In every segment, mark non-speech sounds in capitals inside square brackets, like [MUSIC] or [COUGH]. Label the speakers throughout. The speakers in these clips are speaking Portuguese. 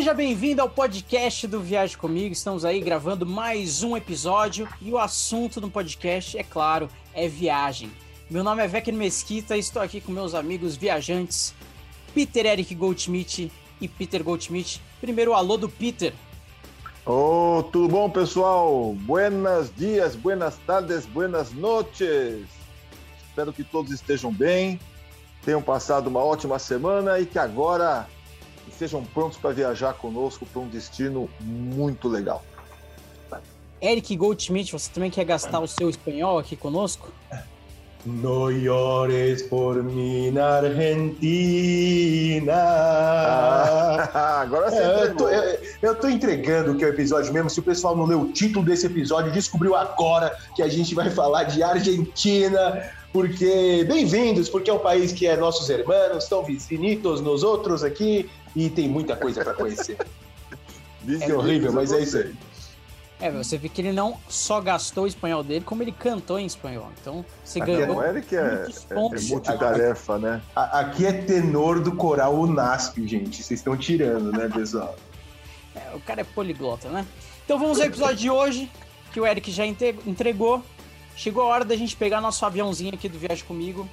Speaker 1: Seja bem-vindo ao podcast do Viagem Comigo. Estamos aí gravando mais um episódio e o assunto do podcast, é claro, é viagem. Meu nome é Vecchio Mesquita e estou aqui com meus amigos viajantes, Peter Eric Goldschmidt e Peter Goldschmidt. Primeiro, o alô do Peter.
Speaker 2: Oh, tudo bom, pessoal? Buenos dias, buenas tardes, buenas noches. Espero que todos estejam bem, tenham passado uma ótima semana e que agora estejam prontos para viajar conosco para um destino muito legal.
Speaker 1: Eric Goldschmidt, você também quer gastar o seu espanhol aqui conosco?
Speaker 3: No llores por mim na Argentina.
Speaker 2: Ah, [LAUGHS] agora sim.
Speaker 3: É, eu, tô, eu, eu tô entregando o que é o episódio mesmo. Se o pessoal não leu o título desse episódio, descobriu agora que a gente vai falar de Argentina. Porque, bem-vindos, porque é um país que é nossos irmãos, estão vicinitos nos outros aqui e tem muita coisa para conhecer. [LAUGHS] é horrível, mas é isso aí.
Speaker 1: É, você vê que ele não só gastou o espanhol dele, como ele cantou em espanhol. Então, você
Speaker 2: aqui
Speaker 1: ganhou.
Speaker 2: Não é ele que é, é, é multitarefa, né?
Speaker 3: Aqui é tenor do coral Unasp, gente. Vocês estão tirando, né, pessoal?
Speaker 1: É, o cara é poliglota, né? Então vamos ao episódio de hoje, que o Eric já entregou. Chegou a hora da gente pegar nosso aviãozinho aqui do Viagem Comigo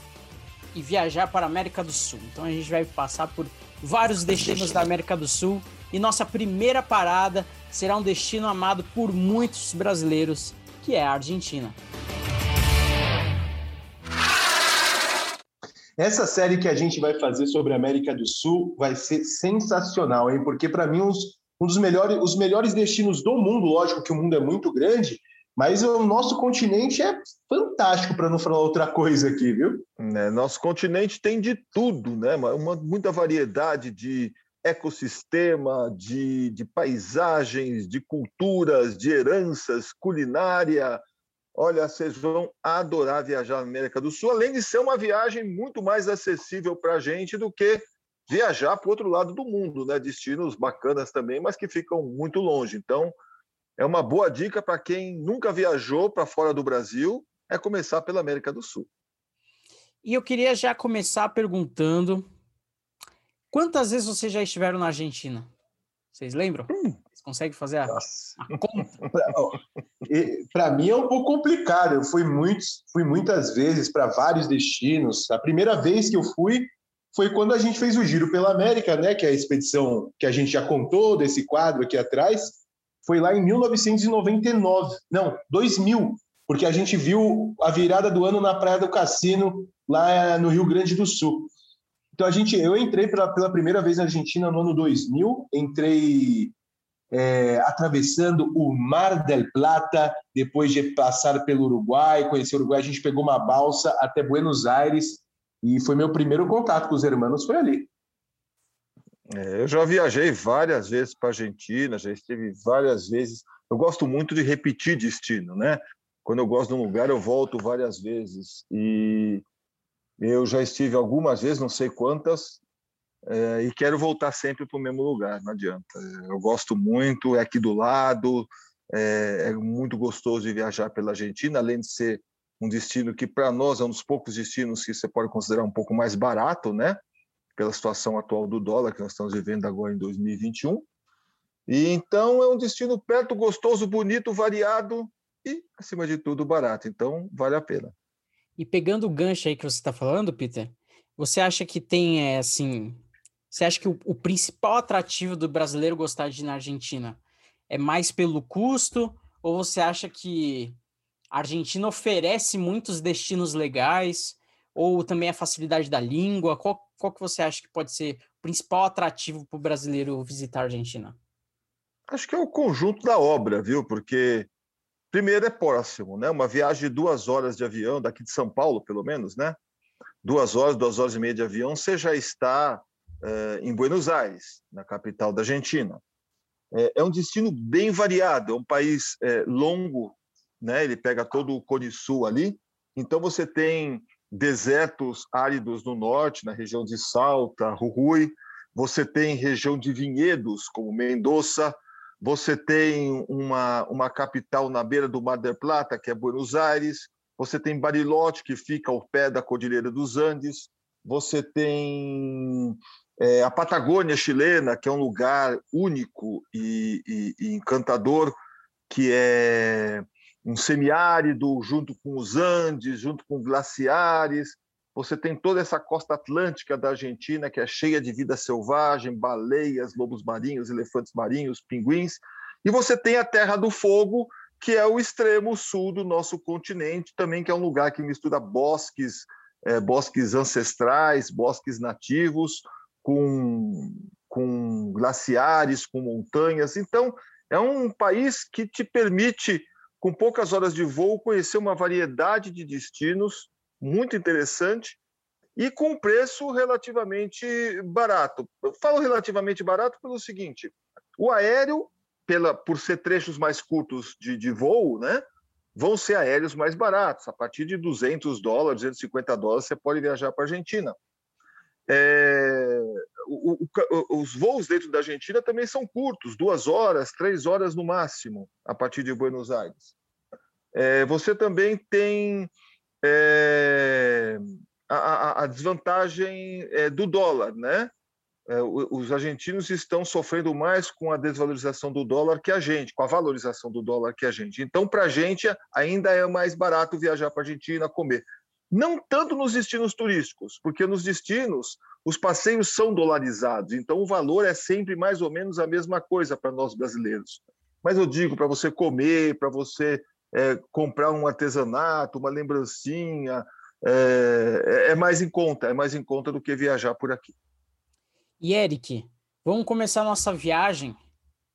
Speaker 1: e viajar para a América do Sul. Então a gente vai passar por vários destinos da América do Sul e nossa primeira parada será um destino amado por muitos brasileiros, que é a Argentina.
Speaker 3: Essa série que a gente vai fazer sobre a América do Sul vai ser sensacional, hein? Porque para mim um dos melhores, os melhores destinos do mundo, lógico que o mundo é muito grande, mas o nosso continente é fantástico, para não falar outra coisa aqui, viu?
Speaker 2: É, nosso continente tem de tudo, né? Uma, muita variedade de ecossistema, de, de paisagens, de culturas, de heranças, culinária. Olha, vocês vão adorar viajar na América do Sul, além de ser uma viagem muito mais acessível para a gente do que viajar para o outro lado do mundo, né? Destinos bacanas também, mas que ficam muito longe. Então, é uma boa dica para quem nunca viajou para fora do Brasil, é começar pela América do Sul.
Speaker 1: E eu queria já começar perguntando Quantas vezes vocês já estiveram na Argentina? Vocês lembram? Hum. Vocês conseguem fazer a, a conta? [LAUGHS]
Speaker 3: Para mim é um pouco complicado. Eu fui, muitos, fui muitas vezes para vários destinos. A primeira vez que eu fui foi quando a gente fez o Giro pela América, né? Que é a expedição que a gente já contou desse quadro aqui atrás. Foi lá em 1999. Não, 2000. Porque a gente viu a virada do ano na Praia do Cassino, lá no Rio Grande do Sul. Então a gente, eu entrei pela, pela primeira vez na Argentina no ano 2000, entrei é, atravessando o Mar del Plata, depois de passar pelo Uruguai, conhecer o Uruguai, a gente pegou uma balsa até Buenos Aires e foi meu primeiro contato com os hermanos, foi ali.
Speaker 2: É, eu já viajei várias vezes para a Argentina, já estive várias vezes. Eu gosto muito de repetir destino, né? Quando eu gosto de um lugar, eu volto várias vezes. E eu já estive algumas vezes, não sei quantas, é, e quero voltar sempre para o mesmo lugar, não adianta. Eu gosto muito, é aqui do lado, é, é muito gostoso de viajar pela Argentina, além de ser um destino que para nós é um dos poucos destinos que você pode considerar um pouco mais barato, né? Pela situação atual do dólar que nós estamos vivendo agora em 2021. E então é um destino perto, gostoso, bonito, variado e acima de tudo barato. Então vale a pena.
Speaker 1: E pegando o gancho aí que você está falando, Peter, você acha que tem, é, assim, você acha que o, o, principal atrativo do brasileiro gostar de ir na Argentina é mais pelo custo, ou você acha que a Argentina oferece muitos destinos legais, ou também a facilidade da língua? Qual, qual que você acha que pode ser o principal atrativo para o brasileiro visitar a Argentina?
Speaker 2: Acho que é o conjunto da obra, viu? Porque Primeiro é próximo, né? Uma viagem de duas horas de avião, daqui de São Paulo, pelo menos, né? Duas horas, duas horas e meia de avião, você já está é, em Buenos Aires, na capital da Argentina. É, é um destino bem variado, é um país é, longo, né? Ele pega todo o Cone Sul ali, então você tem desertos áridos no norte, na região de Salta, Jujuy, você tem região de vinhedos, como Mendoza, você tem uma, uma capital na beira do Mar del Plata, que é Buenos Aires, você tem Bariloche, que fica ao pé da Cordilheira dos Andes, você tem É, a Patagônia chilena, que é um lugar único e, e, e encantador, que é um semiárido junto com os Andes, junto com glaciares. Você tem toda essa costa atlântica da Argentina, que é cheia de vida selvagem, baleias, lobos marinhos, elefantes marinhos, pinguins. E você tem a Terra do Fogo, que é o extremo sul do nosso continente, também que é um lugar que mistura bosques, é, bosques ancestrais, bosques nativos, com, com glaciares, com montanhas. Então, é um país que te permite, com poucas horas de voo, conhecer uma variedade de destinos muito interessante e com preço relativamente barato. Eu falo relativamente barato pelo seguinte: o aéreo, pela, por ser trechos mais curtos de, de voo, né, vão ser aéreos mais baratos. A partir de 200 dólares, 250 dólares, você pode viajar para a Argentina. É, o, o, os voos dentro da Argentina também são curtos, duas horas, três horas no máximo, a partir de Buenos Aires. É, você também tem é, a, a, desvantagem é, do dólar, né? É, os argentinos estão sofrendo mais com a desvalorização do dólar que a gente, com a valorização do dólar que a gente. Então, para a gente, ainda é mais barato viajar para a Argentina, comer. Não tanto nos destinos turísticos, porque nos destinos os passeios são dolarizados, então o valor é sempre mais ou menos a mesma coisa para nós brasileiros. Mas eu digo para você comer, para você é, comprar um artesanato, uma lembrancinha, é, é, mais em conta, é mais em conta do que viajar por aqui.
Speaker 1: E Eric, vamos começar a nossa viagem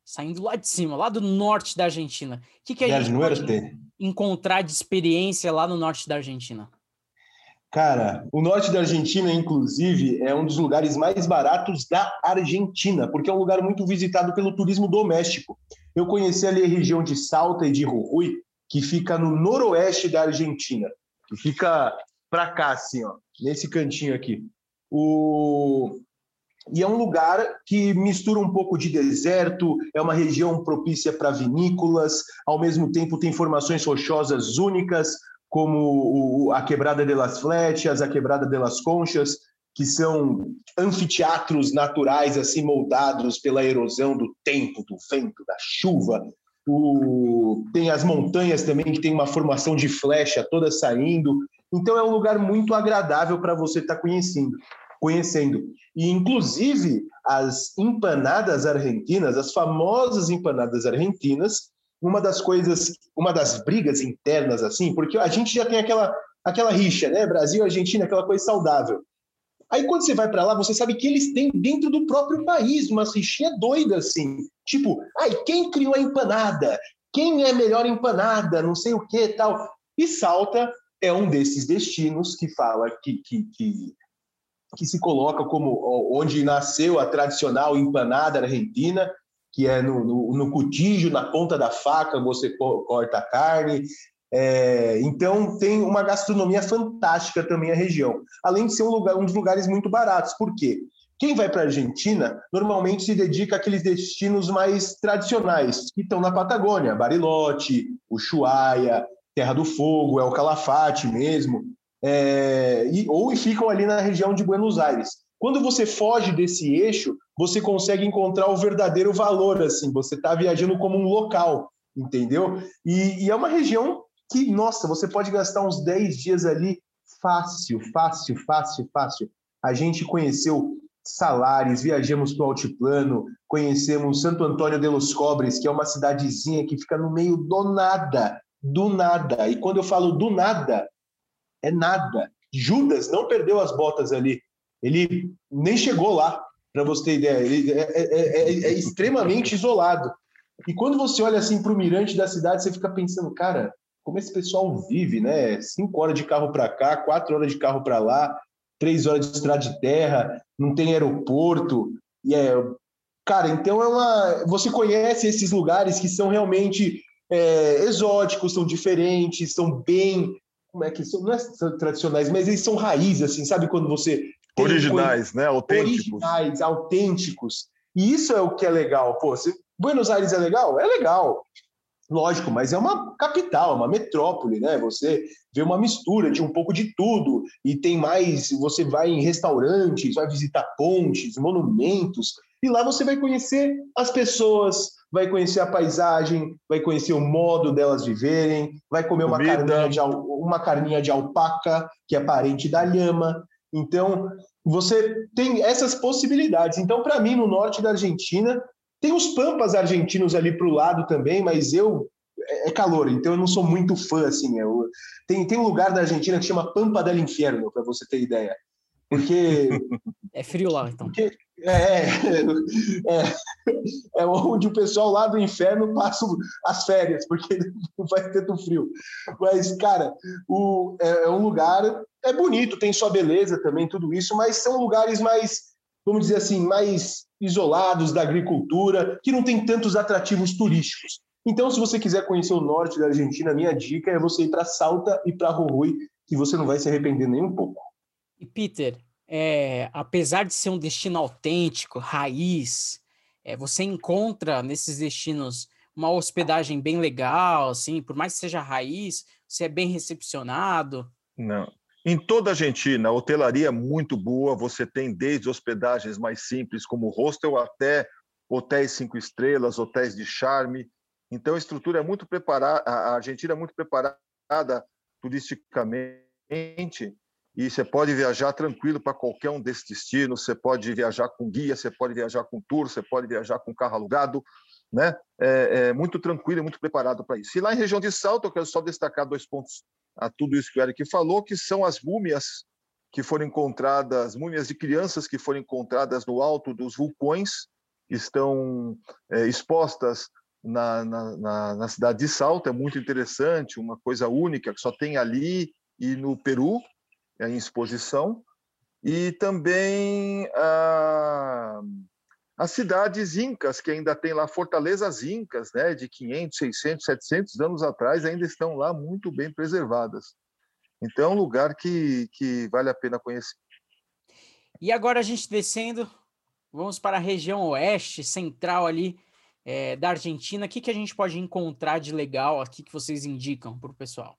Speaker 1: saindo lá de cima, lá do norte da Argentina. O que, que a gente pode encontrar de experiência lá no norte da Argentina?
Speaker 3: Cara, o norte da Argentina, inclusive, é um dos lugares mais baratos da Argentina, porque é um lugar muito visitado pelo turismo doméstico. Eu conheci ali a região de Salta e de Jujuy, que fica no noroeste da Argentina, que fica para cá, assim, ó, nesse cantinho aqui. O... E é um lugar que mistura um pouco de deserto, é uma região propícia para vinícolas, ao mesmo tempo tem formações rochosas únicas, como a Quebrada de las Flechas, a Quebrada de las Conchas, que são anfiteatros naturais assim moldados pela erosão do tempo, do vento, da chuva. O... Tem as montanhas também que tem uma formação de flecha toda saindo. Então é um lugar muito agradável para você estar tá conhecendo, conhecendo. E inclusive as empanadas argentinas, as famosas empanadas argentinas, uma das coisas, uma das brigas internas, assim, porque a gente já tem aquela, aquela rixa, né? Brasil, Argentina, aquela coisa saudável. Aí quando você vai para lá, você sabe que eles têm dentro do próprio país umas rixinhas doidas, assim. Tipo, ai, quem criou a empanada? Quem é melhor empanada? Não sei o que tal. E Salta é um desses destinos que fala que, que, que, que se coloca como onde nasceu a tradicional empanada argentina que é no, no, no cutígio, na ponta da faca, você corta a carne. É, então tem uma gastronomia fantástica também a região, além de ser um lugar, um dos lugares muito baratos. Por quê? Quem vai para a Argentina normalmente se dedica àqueles destinos mais tradicionais, que estão na Patagônia, Bariloche, Ushuaia, Terra do Fogo, é o Calafate mesmo, é, e, ou ficam ali na região de Buenos Aires. Quando você foge desse eixo, você consegue encontrar o verdadeiro valor, assim, você está viajando como um local, entendeu? E, e, é uma região que, nossa, você pode gastar uns 10 dias ali fácil, fácil, fácil, fácil. A gente conheceu Salares, viajamos para o Altiplano, conhecemos Santo Antônio de los Cobres, que é uma cidadezinha que fica no meio do nada, do nada. E quando eu falo do nada, é nada. Judas não perdeu as botas ali. Ele nem chegou lá para você ter ideia. Ele é, é, é, é, extremamente isolado. E quando você olha assim para o mirante da cidade, você fica pensando, cara, como esse pessoal vive, né? Cinco horas de carro para cá, quatro horas de carro para lá, três horas de estrada de terra, não tem aeroporto. E é, cara, então é uma. Você conhece esses lugares que são realmente é, exóticos, são diferentes, são bem como é que são, não é tradicionais, mas eles são raízes, assim, sabe? Quando você
Speaker 2: originais, né? Autênticos.
Speaker 3: Originais, autênticos. E isso é o que é legal. Pô, se Buenos Aires é legal? É legal. Lógico, mas é uma capital, uma metrópole, né? Você vê uma mistura de um pouco de tudo e tem mais. Você vai em restaurantes, vai visitar pontes, monumentos, e lá você vai conhecer as pessoas, vai conhecer a paisagem, vai conhecer o modo delas viverem, vai comer uma carninha, de, uma carninha de alpaca, que é parente da lhama. Então, você tem essas possibilidades. Então, para mim, no norte da Argentina, tem os pampas argentinos ali para o lado também, mas eu é, é calor, então eu não sou muito fã assim. Eu, tem, tem um lugar da Argentina que chama Pampa del Inferno, para você ter ideia. Porque. [LAUGHS]
Speaker 1: É frio lá, então. Porque,
Speaker 3: é, [LAUGHS] é, é, onde o pessoal lá do inferno passa as férias, porque não [LAUGHS] vai tanto frio. Mas, cara, o, é, é um lugar. É bonito, tem sua beleza também, tudo isso, mas são lugares mais, vamos dizer assim, mais isolados da agricultura, que não tem tantos atrativos turísticos. Então, se você quiser conhecer o norte da Argentina, minha dica é você ir para Salta e para Jujuy, que você não vai se arrepender nem um pouco.
Speaker 1: E Peter, é, apesar de ser um destino autêntico, raiz, é, você encontra nesses destinos uma hospedagem bem legal, assim, por mais que seja raiz, você é bem recepcionado?
Speaker 2: Não, em toda a Argentina, a hotelaria é muito boa, você tem desde hospedagens mais simples, como hostel, até hotéis cinco estrelas, hotéis de charme. Então, a estrutura é muito preparada, a Argentina é muito preparada turisticamente e você pode viajar tranquilo para qualquer um desses destinos. Você pode viajar com guia, você pode viajar com tour, você pode viajar com carro alugado, né? É, é muito tranquilo e muito preparado para isso. E lá em região de Salto, eu quero só destacar dois pontos a tudo isso que o Eric falou, que são as múmias que foram encontradas, múmias de crianças que foram encontradas no alto dos vulcões, estão é, expostas na, na, na, cidade de Salto, é muito interessante, uma coisa única que só tem ali e no Peru, em exposição. E também ah, as cidades incas, que ainda tem lá fortalezas incas, né, de 500, 600, 700 anos atrás, ainda estão lá muito bem preservadas. Então, é um lugar que, que vale a pena conhecer.
Speaker 1: E agora a gente descendo, vamos para a região oeste, central ali é, da Argentina. O que, que a gente pode encontrar de legal aqui que vocês indicam para o pessoal?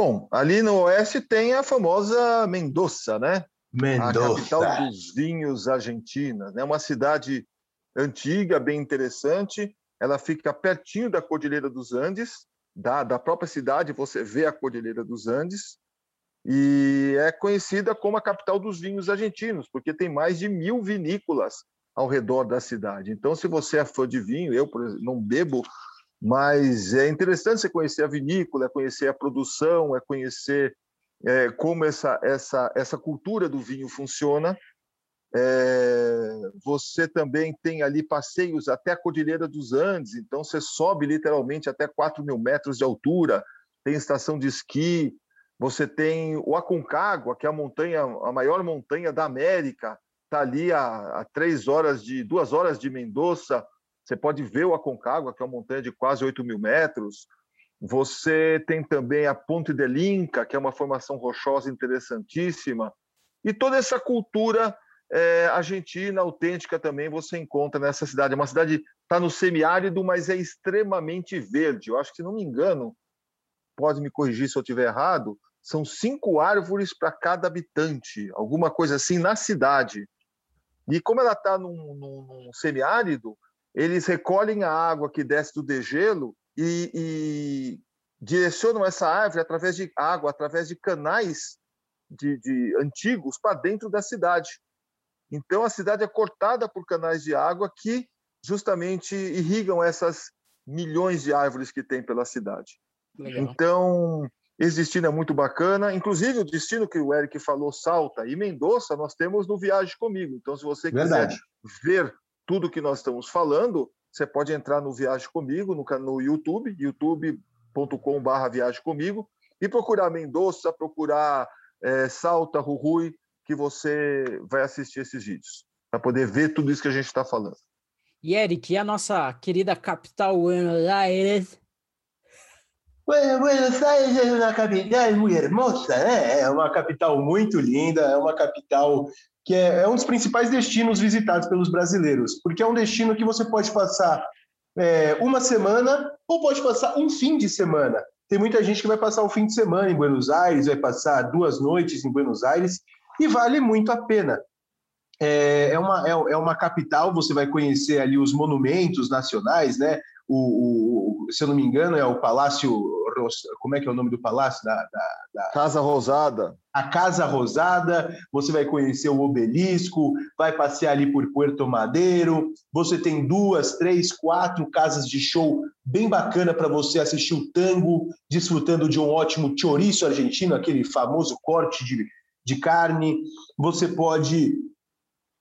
Speaker 2: Bom, ali no oeste tem a famosa Mendoza, né? Mendoza. A capital dos vinhos argentinas, né? Uma cidade antiga, bem interessante. Ela fica pertinho da Cordilheira dos Andes, da, da própria cidade você vê a Cordilheira dos Andes, e é conhecida como a capital dos vinhos argentinos, porque tem mais de mil vinícolas ao redor da cidade. Então, se você é fã de vinho, eu por exemplo, não bebo, mas é interessante você conhecer a vinícola, é conhecer a produção, é conhecer é, como essa, essa, essa cultura do vinho funciona. É, você também tem ali passeios até a Cordilheira dos Andes, então você sobe literalmente até 4 mil metros de altura, tem estação de esqui, você tem o Aconcagua, que é a montanha, a maior montanha da América, está ali a, a, três horas de duas horas de Mendoza. Você pode ver o Aconcagua, que é uma montanha de quase 8 mil metros. Você tem também a Ponte del Inca, que é uma formação rochosa interessantíssima. E toda essa cultura é, argentina autêntica também você encontra nessa cidade. É uma cidade está no semiárido, mas é extremamente verde. Eu acho que, se não me engano, pode me corrigir se eu estiver errado, são cinco árvores para cada habitante, alguma coisa assim na cidade. E como ela está num, num, num semiárido, eles recolhem a água que desce do degelo e, e direcionam essa árvore através de água, através de canais de, de antigos para dentro da cidade. Então a cidade é cortada por canais de água que justamente irrigam essas milhões de árvores que tem pela cidade. Legal. Então esse destino é muito bacana. Inclusive, o destino que o Eric falou, Salta e Mendoza, nós temos no Viagem Comigo. Então, se você Verdade. quiser ver tudo que nós estamos falando, você pode entrar no Viagem Comigo, no, no YouTube, youtube.com.br Viagem Comigo, e procurar Mendoza, procurar é, Salta, Rui, que você vai assistir esses vídeos, para poder ver tudo isso que a gente está falando.
Speaker 1: E Eric, e a nossa querida capital Buenos Aires?
Speaker 3: Buenos Aires é uma capital muito hermosa, né? É uma capital muito linda, é uma capital que é, é, um dos principais destinos visitados pelos brasileiros, porque é um destino que você pode passar é, uma semana ou pode passar um fim de semana. Tem muita gente que vai passar o fim de semana em Buenos Aires, vai passar duas noites em Buenos Aires e vale muito a pena. É, é, uma, é, é uma capital, você vai conhecer ali os monumentos nacionais, né? O, o, se eu não me engano, é o Palácio. Como é que é o nome do palácio? Da, da,
Speaker 2: da... Casa Rosada.
Speaker 3: A Casa Rosada, você vai conhecer o obelisco, vai passear ali por Puerto Madeiro. Você tem duas, três, quatro casas de show bem bacana para você assistir o tango, desfrutando de um ótimo chouriço argentino, aquele famoso corte de, de carne. Você pode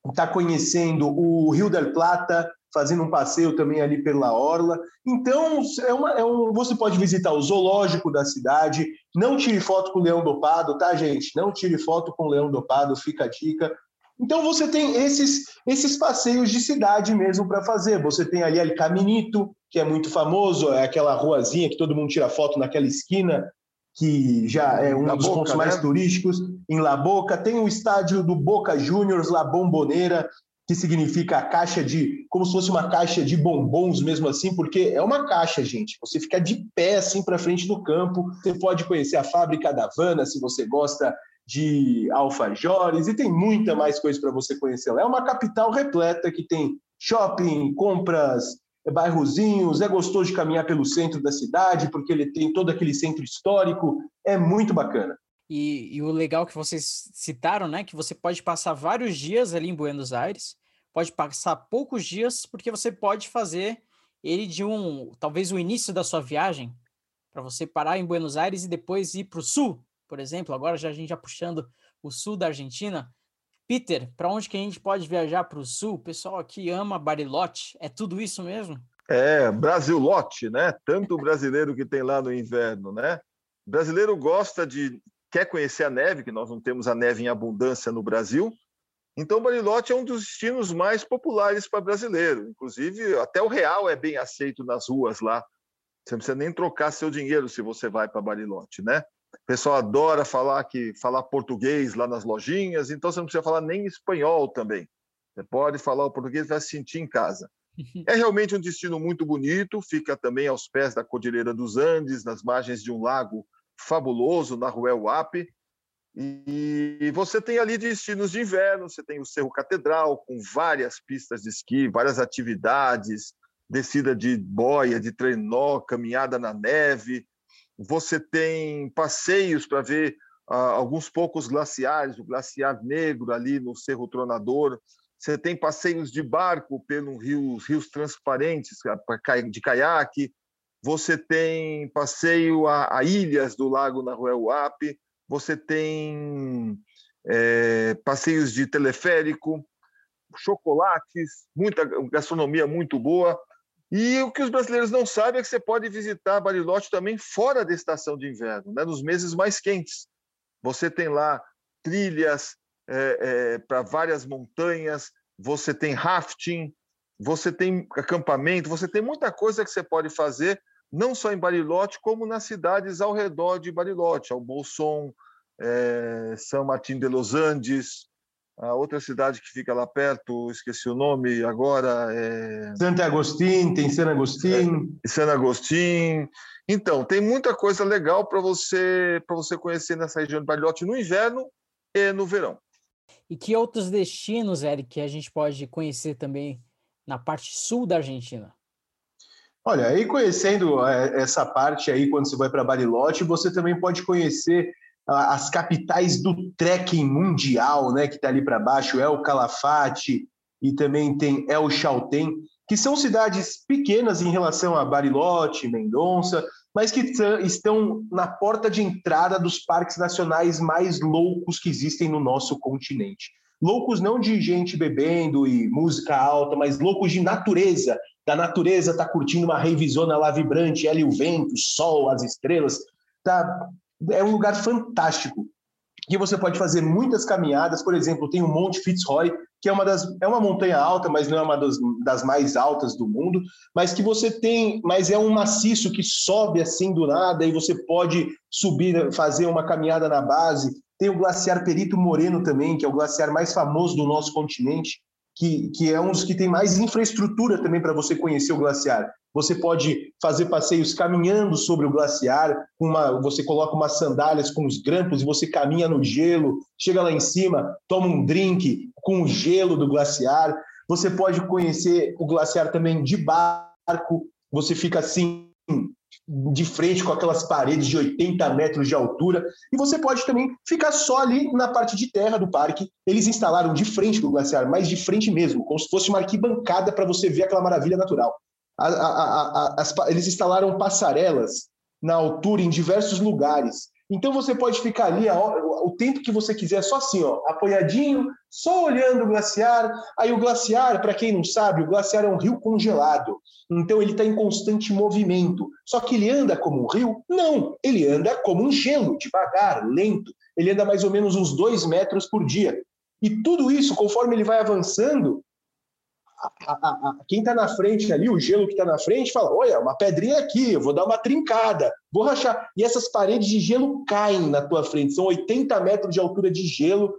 Speaker 3: estar tá conhecendo o Rio del Plata, fazendo um passeio também ali pela orla. Então, é uma, é um, você pode visitar o zoológico da cidade. Não tire foto com o leão dopado, tá, gente? Não tire foto com o leão dopado, fica a dica. Então você tem esses esses passeios de cidade mesmo para fazer. Você tem ali El Caminito, que é muito famoso, é aquela ruazinha que todo mundo tira foto naquela esquina, que já é um La dos Boca, pontos mais né? turísticos em La Boca. Tem o estádio do Boca Juniors, La Bombonera, que significa a caixa de, como se fosse uma caixa de bombons mesmo assim, porque é uma caixa, gente. Você fica de pé assim para frente do campo. Você pode conhecer a fábrica da Havana, se você gosta de alfajores, e tem muita mais coisa para você conhecer lá. É uma capital repleta que tem shopping, compras, bairrozinhos, é gostoso de caminhar pelo centro da cidade, porque ele tem todo aquele centro histórico, é muito bacana.
Speaker 1: E, e, o legal que vocês citaram, né, que você pode passar vários dias ali em Buenos Aires, pode passar poucos dias, porque você pode fazer ele de um, talvez o início da sua viagem, para você parar em Buenos Aires e depois ir para o sul, por exemplo. Agora já a gente já puxando o sul da Argentina. Peter, para onde que a gente pode viajar para o sul? O pessoal aqui ama Bariloche, é tudo isso mesmo?
Speaker 2: É, Brasilote, né? Tanto brasileiro que tem lá no inverno, né? Brasileiro gosta de quer conhecer a neve, que nós não temos a neve em abundância no Brasil. Então, Bariloche é um dos destinos mais populares para brasileiro. Inclusive, até o real é bem aceito nas ruas lá. Você não precisa nem trocar seu dinheiro se você vai para Bariloche, né? O pessoal adora falar que falar português lá nas lojinhas, então você não precisa falar nem espanhol também. Você pode falar o português e vai se sentir em casa. [LAUGHS] É realmente um destino muito bonito, fica também aos pés da Cordilheira dos Andes, nas margens de um lago fabuloso na Rua Uap. E você tem ali destinos de inverno, você tem o Cerro Catedral, com várias pistas de esqui, várias atividades, descida de boia, de trenó, caminhada na neve. Você tem passeios para ver uh, alguns poucos glaciares, o glaciar negro ali no Cerro Tronador. Você tem passeios de barco pelos rios, rios transparentes, de caiaque você tem passeio a, a ilhas do Lago Nahuel-Huapi, você tem é, passeios de teleférico, chocolates, muita gastronomia muito boa. E o que os brasileiros não sabem é que você pode visitar Bariloche também fora da estação de inverno, né, nos meses mais quentes. Você tem lá trilhas é, é, para várias montanhas, você tem rafting, você tem acampamento, você tem muita coisa que você pode fazer não só em Bariloche, como nas cidades ao redor de Bariloche, Albolson, é, São Martin de los Andes, a outra cidade que fica lá perto, esqueci o nome agora. É...
Speaker 3: Santo Agostinho, tem San Agostinho.
Speaker 2: É, San Agostinho. Então, tem muita coisa legal para você para você conhecer nessa região de Bariloche no inverno e no verão.
Speaker 1: E que outros destinos, Eric, que a gente pode conhecer também na parte sul da Argentina?
Speaker 3: Olha, aí conhecendo é, essa parte aí, quando você vai para Bariloche, você também pode conhecer as capitais do trekking mundial, né, que está ali para baixo, El Calafate e também tem El Chaltén, que são cidades pequenas em relação a Bariloche, Mendonça, mas que estão na porta de entrada dos parques nacionais mais loucos que existem no nosso continente. Loucos não de gente bebendo e música alta, mas loucos de natureza, da natureza, tá curtindo uma revisona lá vibrante, e o vento, o sol, as estrelas. Tá, é um lugar fantástico. Que você pode fazer muitas caminhadas, por exemplo, tem o Monte Fitzroy, que é uma das é uma montanha alta, mas não é uma das, das mais altas do mundo, mas que você tem, mas é um maciço que sobe assim do nada e você pode subir, fazer uma caminhada na base. Tem o glaciar Perito Moreno também, que é o glaciar mais famoso do nosso continente, que, que é um dos que tem mais infraestrutura também para você conhecer o glaciar. Você pode fazer passeios caminhando sobre o glaciar, uma, você coloca umas sandálias com os grampos e você caminha no gelo, chega lá em cima, toma um drink com o gelo do glaciar. Você pode conhecer o glaciar também de barco, você fica assim de frente com aquelas paredes de 80 metros de altura. E você pode também ficar só ali na parte de terra do parque. Eles instalaram de frente do glaciar, mas de frente mesmo, como se fosse uma arquibancada para você ver aquela maravilha natural. A, a, a, as, eles instalaram passarelas na altura em diversos lugares. Então você pode ficar ali o tempo que você quiser, só assim, ó, apoiadinho, só olhando o glaciar. Aí o glaciar, para quem não sabe, o glaciar é um rio congelado. Então ele está em constante movimento. Só que ele anda como um rio? Não, ele anda como um gelo, devagar, lento. Ele anda mais ou menos uns dois metros por dia. E tudo isso, conforme ele vai avançando, a, a, a, quem está na frente ali, o gelo que está na frente, fala: Olha, uma pedrinha aqui, eu vou dar uma trincada, vou rachar. E essas paredes de gelo caem na tua frente. São 80 metros de altura de gelo,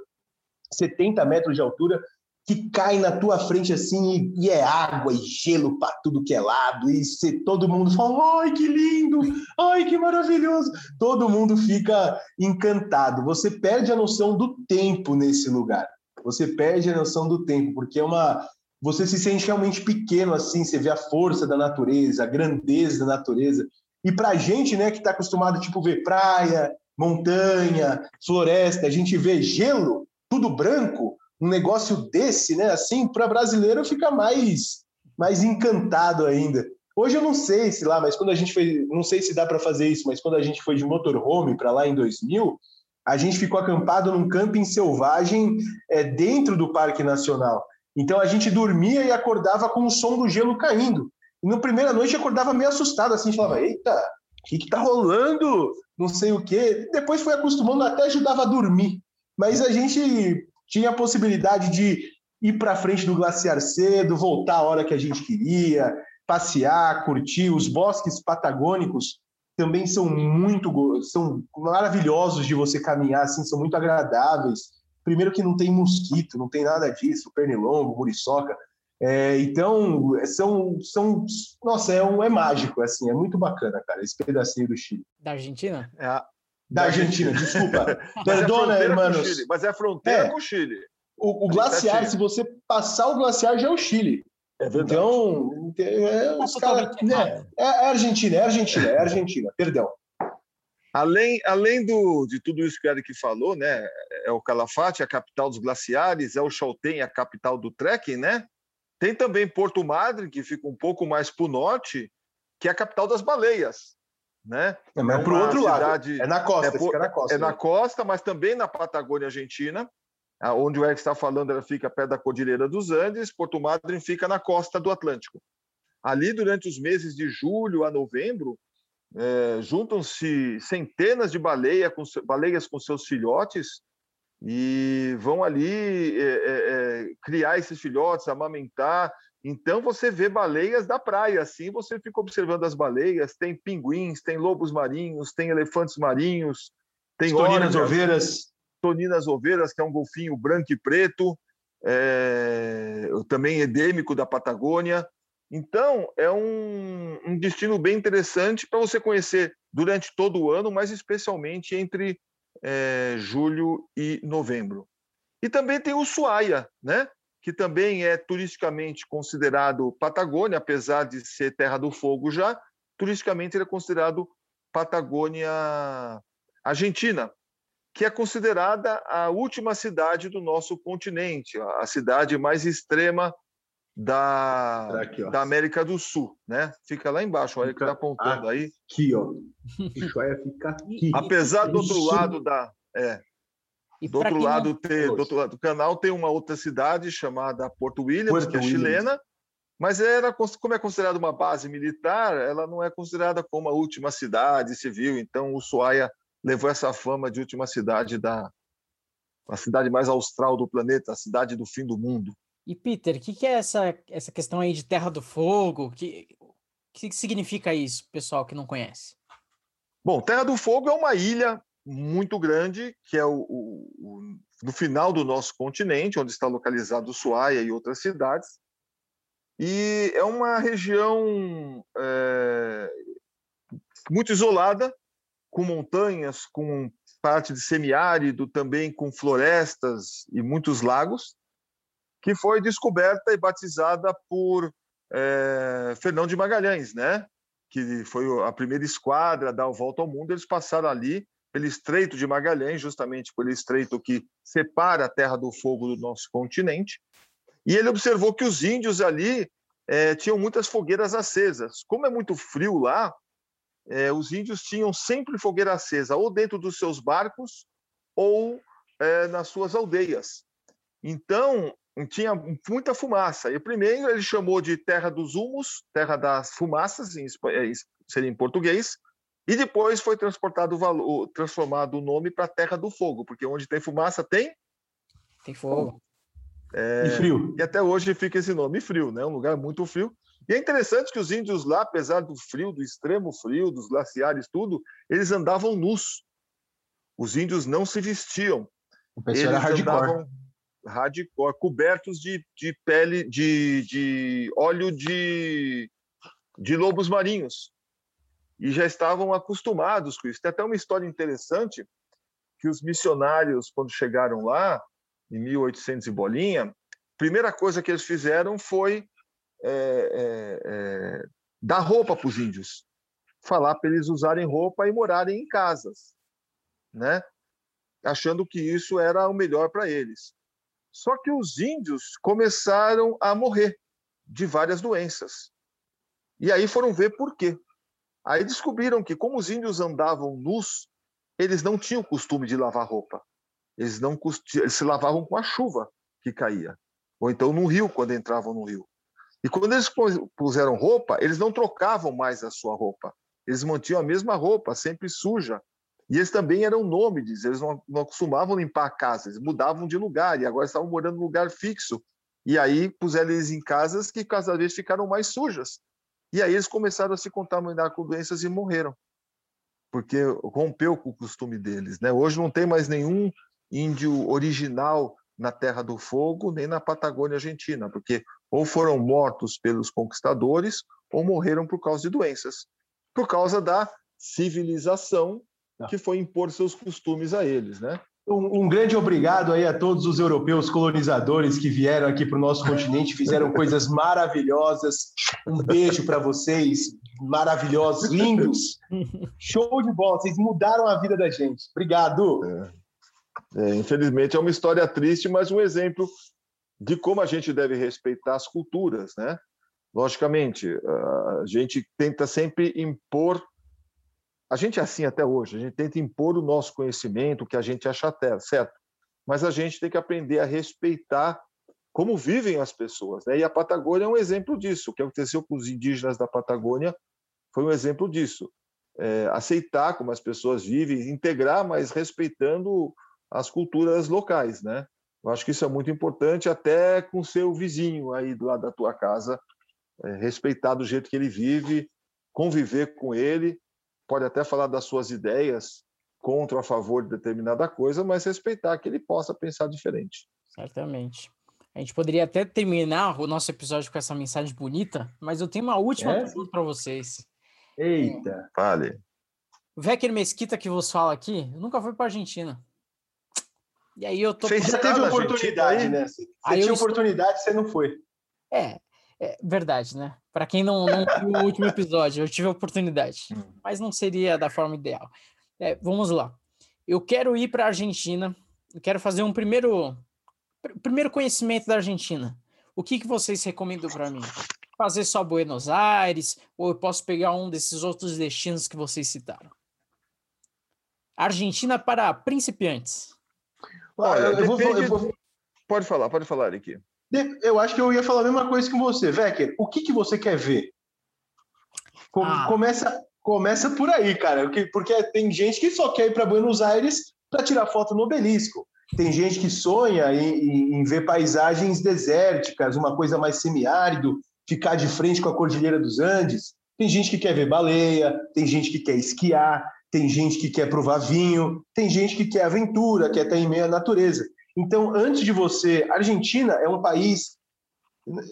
Speaker 3: 70 metros de altura, que cai na tua frente assim, e, é água e gelo para tudo que é lado. E você, todo mundo fala: Ai, que lindo! Ai, que maravilhoso! Todo mundo fica encantado. Você perde a noção do tempo nesse lugar. Você perde a noção do tempo, porque é uma você se sente realmente pequeno assim, você vê a força da natureza, a grandeza da natureza. E para a gente, né, que está acostumado tipo ver praia, montanha, floresta, a gente vê gelo, tudo branco, um negócio desse, né, assim, para brasileiro fica mais mais encantado ainda. Hoje eu não sei se lá, mas quando a gente foi, não sei se dá para fazer isso, mas quando a gente foi de motorhome para lá em 2000, a gente ficou acampado num camping selvagem é, dentro do Parque Nacional. Então a gente dormia e acordava com o som do gelo caindo. Na primeira noite acordava meio assustado, assim, falava: Eita, o que, que tá rolando? Não sei o quê. Depois foi acostumando, até ajudava a dormir. Mas a gente tinha a possibilidade de ir para frente do glaciar cedo, voltar a hora que a gente queria, passear, curtir. Os bosques patagônicos também são muito são maravilhosos de você caminhar, assim, são muito agradáveis. Primeiro que não tem mosquito, não tem nada disso, pernilongo, muriçoca. É, então, são, são. Nossa, é, um, é mágico, assim, é muito bacana, cara, esse pedacinho do Chile.
Speaker 1: Da Argentina?
Speaker 3: É a... Da Argentina, desculpa. Perdona, é
Speaker 2: hermanos. [LAUGHS] Mas é a fronteira é. com o Chile.
Speaker 3: O, o glaciar, se você passar o glaciar, já é o Chile. É verdade. Então, é, os cara, né, é, é Argentina, é Argentina, é Argentina, perdão.
Speaker 2: Além, além do, de tudo isso que o Eric falou, né, é o Calafate, a capital dos glaciares, é o Chaltén, a capital do trekking, né? Tem também Porto Madre, que fica um pouco mais para o norte, que é a capital das baleias, né?
Speaker 3: É, mas é para o outro cidade, lado, é na costa,
Speaker 2: é, por, na costa. É né? na costa, mas também na Patagônia Argentina, onde o Eric está falando, ela fica perto da Cordilheira dos Andes, Porto Madre fica na costa do Atlântico. Ali, durante os meses de julho a novembro, é, juntam-se centenas de baleia com, baleias com seus filhotes e vão ali é, é, criar esses filhotes, amamentar. Então você vê baleias da praia, assim você fica observando as baleias. Tem pinguins, tem lobos marinhos, tem elefantes marinhos, tem
Speaker 3: toninas oveiras,
Speaker 2: toninas oveiras que é um golfinho branco e preto, é, também endêmico da Patagônia. Então, é um, um destino bem interessante para você conhecer durante todo o ano, mas especialmente entre é, julho e novembro. E também tem o Ushuaia, né? que também é turisticamente considerado Patagônia, apesar de ser Terra do Fogo já, turisticamente ele é considerado Patagônia Argentina, que é considerada a última cidade do nosso continente, a cidade mais extrema da, aqui, da América do Sul, né? Fica lá embaixo, olha que está apontando aí.
Speaker 3: Aqui, ó. Ushuaia fica [LAUGHS] aqui.
Speaker 2: Apesar do outro lado da. É, do outro lado não... ter, do outro lado do canal tem uma outra cidade chamada Porto Williams, Porto que é Williams. chilena, mas era como é considerada uma base militar, ela não é considerada como a última cidade civil. Então, Ushuaia levou essa fama de última cidade da a cidade mais austral do planeta, a cidade do fim do mundo.
Speaker 1: E Peter, o que, que, é essa, essa questão aí de Terra do Fogo? O que, que significa isso, pessoal que não conhece?
Speaker 2: Bom, Terra do Fogo é uma ilha muito grande, que é o, o, o no final do nosso continente, onde está localizado Ushuaia e outras cidades. E é uma região é, muito isolada, com montanhas, com parte de semiárido, também com florestas e muitos lagos, que foi descoberta e batizada por é, Fernão de Magalhães, né? que foi a primeira esquadra a dar a volta ao mundo. Eles passaram ali pelo Estreito de Magalhães, justamente pelo estreito que separa a Terra do Fogo do nosso continente. E ele observou que os índios ali é, tinham muitas fogueiras acesas. Como é muito frio lá, é, os índios tinham sempre fogueira acesa, ou dentro dos seus barcos, ou é, nas suas aldeias. Então, tinha muita fumaça. E primeiro ele chamou de Terra dos Humos, Terra das Fumaças, em, seria em português, e depois foi transportado o, transformado o nome para Terra do Fogo, porque onde tem fumaça tem
Speaker 1: tem fogo.
Speaker 2: É, e frio. E até hoje fica esse nome, frio, né? Um lugar muito frio. E é interessante que os índios lá, apesar do frio, do extremo frio, dos glaciares, tudo, eles andavam nus. Os índios não se vestiam.
Speaker 3: O pessoal eles era hardcore. Andavam
Speaker 2: hardcore, cobertos de, de pele, de, de óleo de, de lobos marinhos. E já estavam acostumados com isso. Tem até uma história interessante que os missionários, quando chegaram lá, em 1800 e bolinha, primeira coisa que eles fizeram foi é, é, é, dar roupa para os índios, falar para eles usarem roupa e morarem em casas, né? achando que isso era o melhor para eles. Só que os índios começaram a morrer de várias doenças. E aí foram ver por quê. Aí descobriram que, como os índios andavam nus, eles não tinham costume de lavar roupa. Eles não eles se lavavam com a chuva que caía, ou então no rio quando entravam no rio. E quando eles puseram roupa, eles não trocavam mais a sua roupa. Eles mantinham a mesma roupa, sempre suja, e eles também eram nômades, eles não, não acostumavam limpar a casa, eles mudavam de lugar e agora estavam morando em lugar fixo. E aí puseram eles em casas que cada vez ficaram mais sujas. E aí eles começaram a se contaminar com doenças e morreram. Porque rompeu com o costume deles. Né? Hoje não tem mais nenhum índio original na Terra do Fogo, nem na Patagônia Argentina, porque ou foram mortos pelos conquistadores ou morreram por causa de doenças, por causa da civilização. Que foi impor seus costumes a eles, né?
Speaker 3: Um, um, grande obrigado aí a todos os europeus colonizadores que vieram aqui para o nosso continente, fizeram [LAUGHS] coisas maravilhosas. Um beijo para vocês, maravilhosos, lindos. Show de bola, vocês mudaram a vida da gente. Obrigado.
Speaker 2: É. É, infelizmente é uma história triste, mas um exemplo de como a gente deve respeitar as culturas, né? Logicamente, a gente tenta sempre impor a gente é assim até hoje, a gente tenta impor o nosso conhecimento, o que a gente acha certo, mas a gente tem que aprender a respeitar como vivem as pessoas. Né? E a Patagônia é um exemplo disso. O que aconteceu com os indígenas da Patagônia foi um exemplo disso. É, aceitar como as pessoas vivem, integrar, mas respeitando as culturas locais. Né? Eu acho que isso é muito importante, até com seu vizinho aí do lado da tua casa, é, respeitar do jeito que ele vive, conviver com ele pode até falar das suas ideias contra ou a favor de determinada coisa, mas respeitar que ele possa pensar diferente.
Speaker 1: Certamente. A gente poderia até terminar o nosso episódio com essa mensagem bonita, mas eu tenho uma última é? pergunta para vocês.
Speaker 3: Eita!
Speaker 2: Fale.
Speaker 1: Vecker Mesquita que vos fala aqui, nunca foi para Argentina. E aí eu tô.
Speaker 3: Você já teve oportunidade, né? Você aí tinha oportunidade, estou... você não foi.
Speaker 1: É, é verdade, né? Para quem não, não viu o último episódio, eu tive a oportunidade, hum. mas não seria da forma ideal. É, vamos lá. Eu quero ir para a Argentina, eu quero fazer um primeiro, primeiro conhecimento da Argentina. O que, que vocês recomendam para mim? Fazer só Buenos Aires ou eu posso pegar um desses outros destinos que vocês citaram? Argentina para principiantes.
Speaker 2: Olha, eu, vou, eu vou... Pode falar, pode falar aqui.
Speaker 3: Eu acho que eu ia falar a mesma coisa que você, Vecker. O que, que você quer ver? Ah. Começa, começa por aí, cara. Porque tem gente que só quer ir para Buenos Aires para tirar foto no obelisco. Tem gente que sonha em, em, ver paisagens desérticas, uma coisa mais semiárido, ficar de frente com a Cordilheira dos Andes. Tem gente que quer ver baleia, tem gente que quer esquiar, tem gente que quer provar vinho, tem gente que quer aventura, quer estar em meio à natureza. Então, antes de você, a Argentina é um país,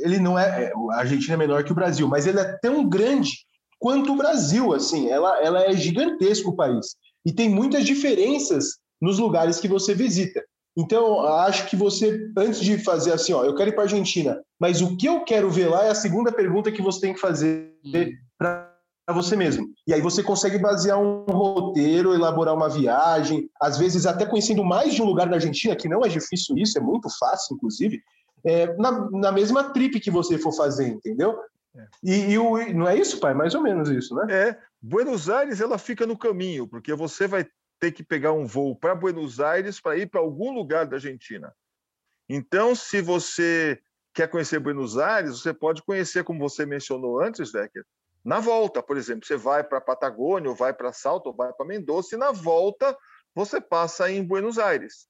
Speaker 3: ele não é, é, a Argentina é menor que o Brasil, mas ele é tão grande quanto o Brasil, assim, ela, ela é gigantesco o país e tem muitas diferenças nos lugares que você visita. Então, acho que você, antes de fazer assim, ó, eu quero ir para a Argentina, mas o que eu quero ver lá é a segunda pergunta que você tem que fazer para você mesmo. E aí você consegue basear um roteiro, elaborar uma viagem, às vezes até conhecendo mais de um lugar da Argentina, que não é difícil isso, é muito fácil, inclusive, é, na, na mesma trip que você for fazer, entendeu? É. E, e, o, não é isso, pai? Mais ou menos isso, né?
Speaker 2: É. Buenos Aires, ela fica no caminho, porque você vai ter que pegar um voo para Buenos Aires para ir para algum lugar da Argentina. Então, se você quer conhecer Buenos Aires, você pode conhecer, como você mencionou antes, Becker, na volta, por exemplo, você vai para Patagônia, ou vai para Salto, ou vai para Mendoza, e na volta você passa em Buenos Aires,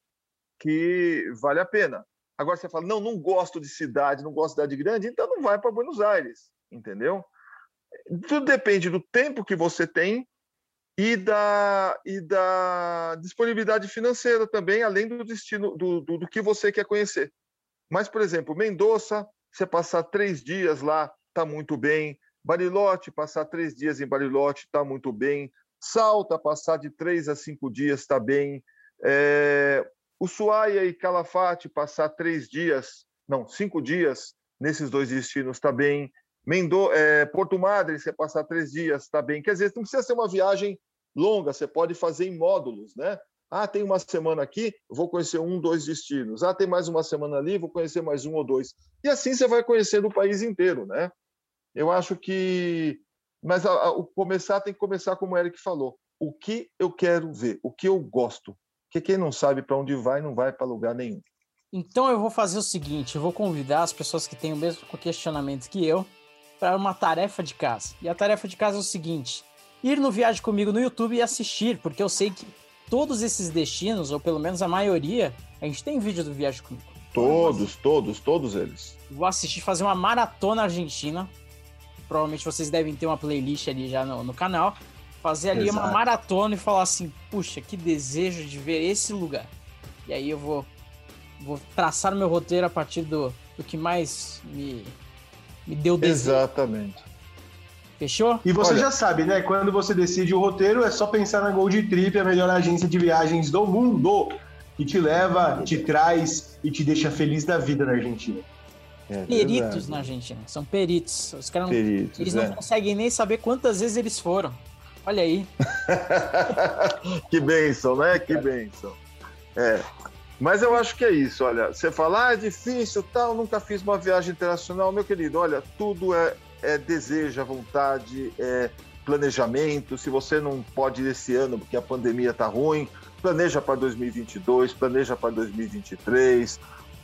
Speaker 2: que vale a pena. Agora você fala, não, não gosto de cidade, não gosto de cidade grande, então não vai para Buenos Aires, entendeu? Tudo depende do tempo que você tem e da, e da disponibilidade financeira também, além do destino do, do, do que você quer conhecer. Mas, por exemplo, Mendoza, você passar três dias lá, está muito bem. Bariloche, passar três dias em Bariloche, está muito bem. Salta, passar de três a cinco dias, está bem. É... Ushuaia e Calafate, passar três dias, não, cinco dias nesses dois destinos, está bem. Mendo... É... Porto Madre, você passar três dias, está bem. Quer dizer, não precisa ser uma viagem longa, você pode fazer em módulos, né? Ah, tem uma semana aqui, vou conhecer um, dois destinos. Ah, tem mais uma semana ali, vou conhecer mais um ou dois. E assim você vai conhecendo o país inteiro, né? Eu acho que. Mas a, a, o começar tem que começar como o Eric falou. O que eu quero ver, o que eu gosto. Porque quem não sabe para onde vai, não vai para lugar nenhum.
Speaker 1: Então eu vou fazer o seguinte: eu vou convidar as pessoas que têm o mesmo questionamento que eu para uma tarefa de casa. E a tarefa de casa é o seguinte: ir no Viagem Comigo no YouTube e assistir, porque eu sei que todos esses destinos, ou pelo menos a maioria, a gente tem vídeo do Viagem Comigo.
Speaker 2: Todos, todos, todos eles.
Speaker 1: Vou assistir, fazer uma maratona argentina. Provavelmente vocês devem ter uma playlist ali já no, no canal. Fazer ali Exato. uma maratona e falar assim: puxa, que desejo de ver esse lugar. E aí eu vou, vou traçar o meu roteiro a partir do, do que mais me, me deu desejo.
Speaker 2: Exatamente.
Speaker 1: Fechou?
Speaker 3: E você Olha. já sabe, né? Quando você decide o roteiro, é só pensar na Gold Trip, a melhor agência de viagens do mundo, que te leva, te traz e te deixa feliz da vida na Argentina.
Speaker 1: É peritos na Argentina, são peritos. Os caras peritos, eles é. não conseguem nem saber quantas vezes eles foram. Olha aí. [LAUGHS]
Speaker 2: que bênção, né? Que bênção. É. Mas eu acho que é isso, olha. Você fala, ah, é difícil, tal, nunca fiz uma viagem internacional. Meu querido, olha, tudo é é desejo, é vontade, é planejamento. Se você não pode ir esse ano porque a pandemia está ruim, planeja para 2022, planeja para 2023,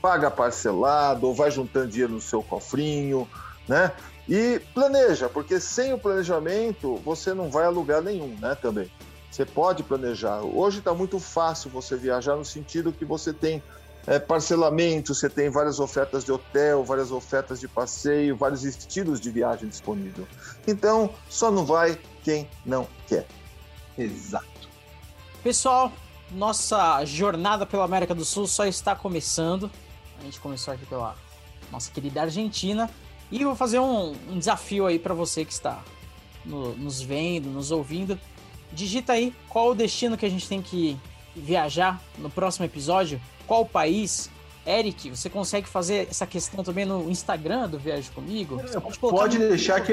Speaker 2: paga parcelado ou vai juntando dinheiro no seu cofrinho, né? E planeja, porque sem o planejamento você não vai a lugar nenhum, né? Também. Você pode planejar. Hoje está muito fácil você viajar no sentido que você tem é, parcelamento, você tem várias ofertas de hotel, várias ofertas de passeio, vários estilos de viagem disponível. Então, só não vai quem não quer.
Speaker 3: Exato.
Speaker 1: Pessoal, nossa jornada pela América do Sul só está começando. A gente começou aqui pela nossa querida Argentina. E vou fazer um, um desafio aí para você que está no, nos vendo, nos ouvindo. Digita aí qual o destino que a gente tem que viajar no próximo episódio qual país. Eric, você consegue fazer essa questão também no Instagram do Viagem Comigo?
Speaker 3: pode, pode deixar que.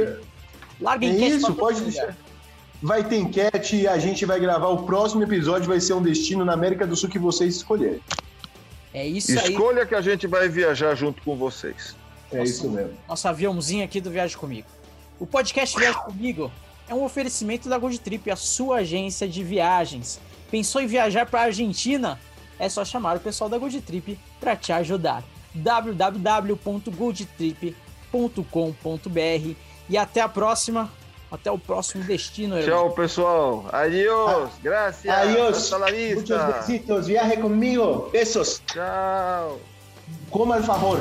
Speaker 3: Larga enquete. Isso, pode deixar. Vai ter enquete e a gente vai gravar. O próximo episódio vai ser um destino na América do Sul que vocês escolherem.
Speaker 1: É isso
Speaker 2: aí. Escolha que a gente vai viajar junto com vocês.
Speaker 3: É nosso, isso mesmo.
Speaker 1: Nosso aviãozinho aqui do Viagem Comigo. O podcast Viagem Comigo é um oferecimento da Gold Trip, a sua agência de viagens. Pensou em viajar para a Argentina? é só chamar o pessoal da Gold Trip para te ajudar. www.goldtrip.com.br e até a próxima. Até o próximo destino.
Speaker 2: Hermano. Tchau, pessoal. Adiós. Ah, gracias.
Speaker 3: Adiós. Muchos besitos. Viaje comigo. Besos.
Speaker 2: Tchau.
Speaker 3: Coma el favor.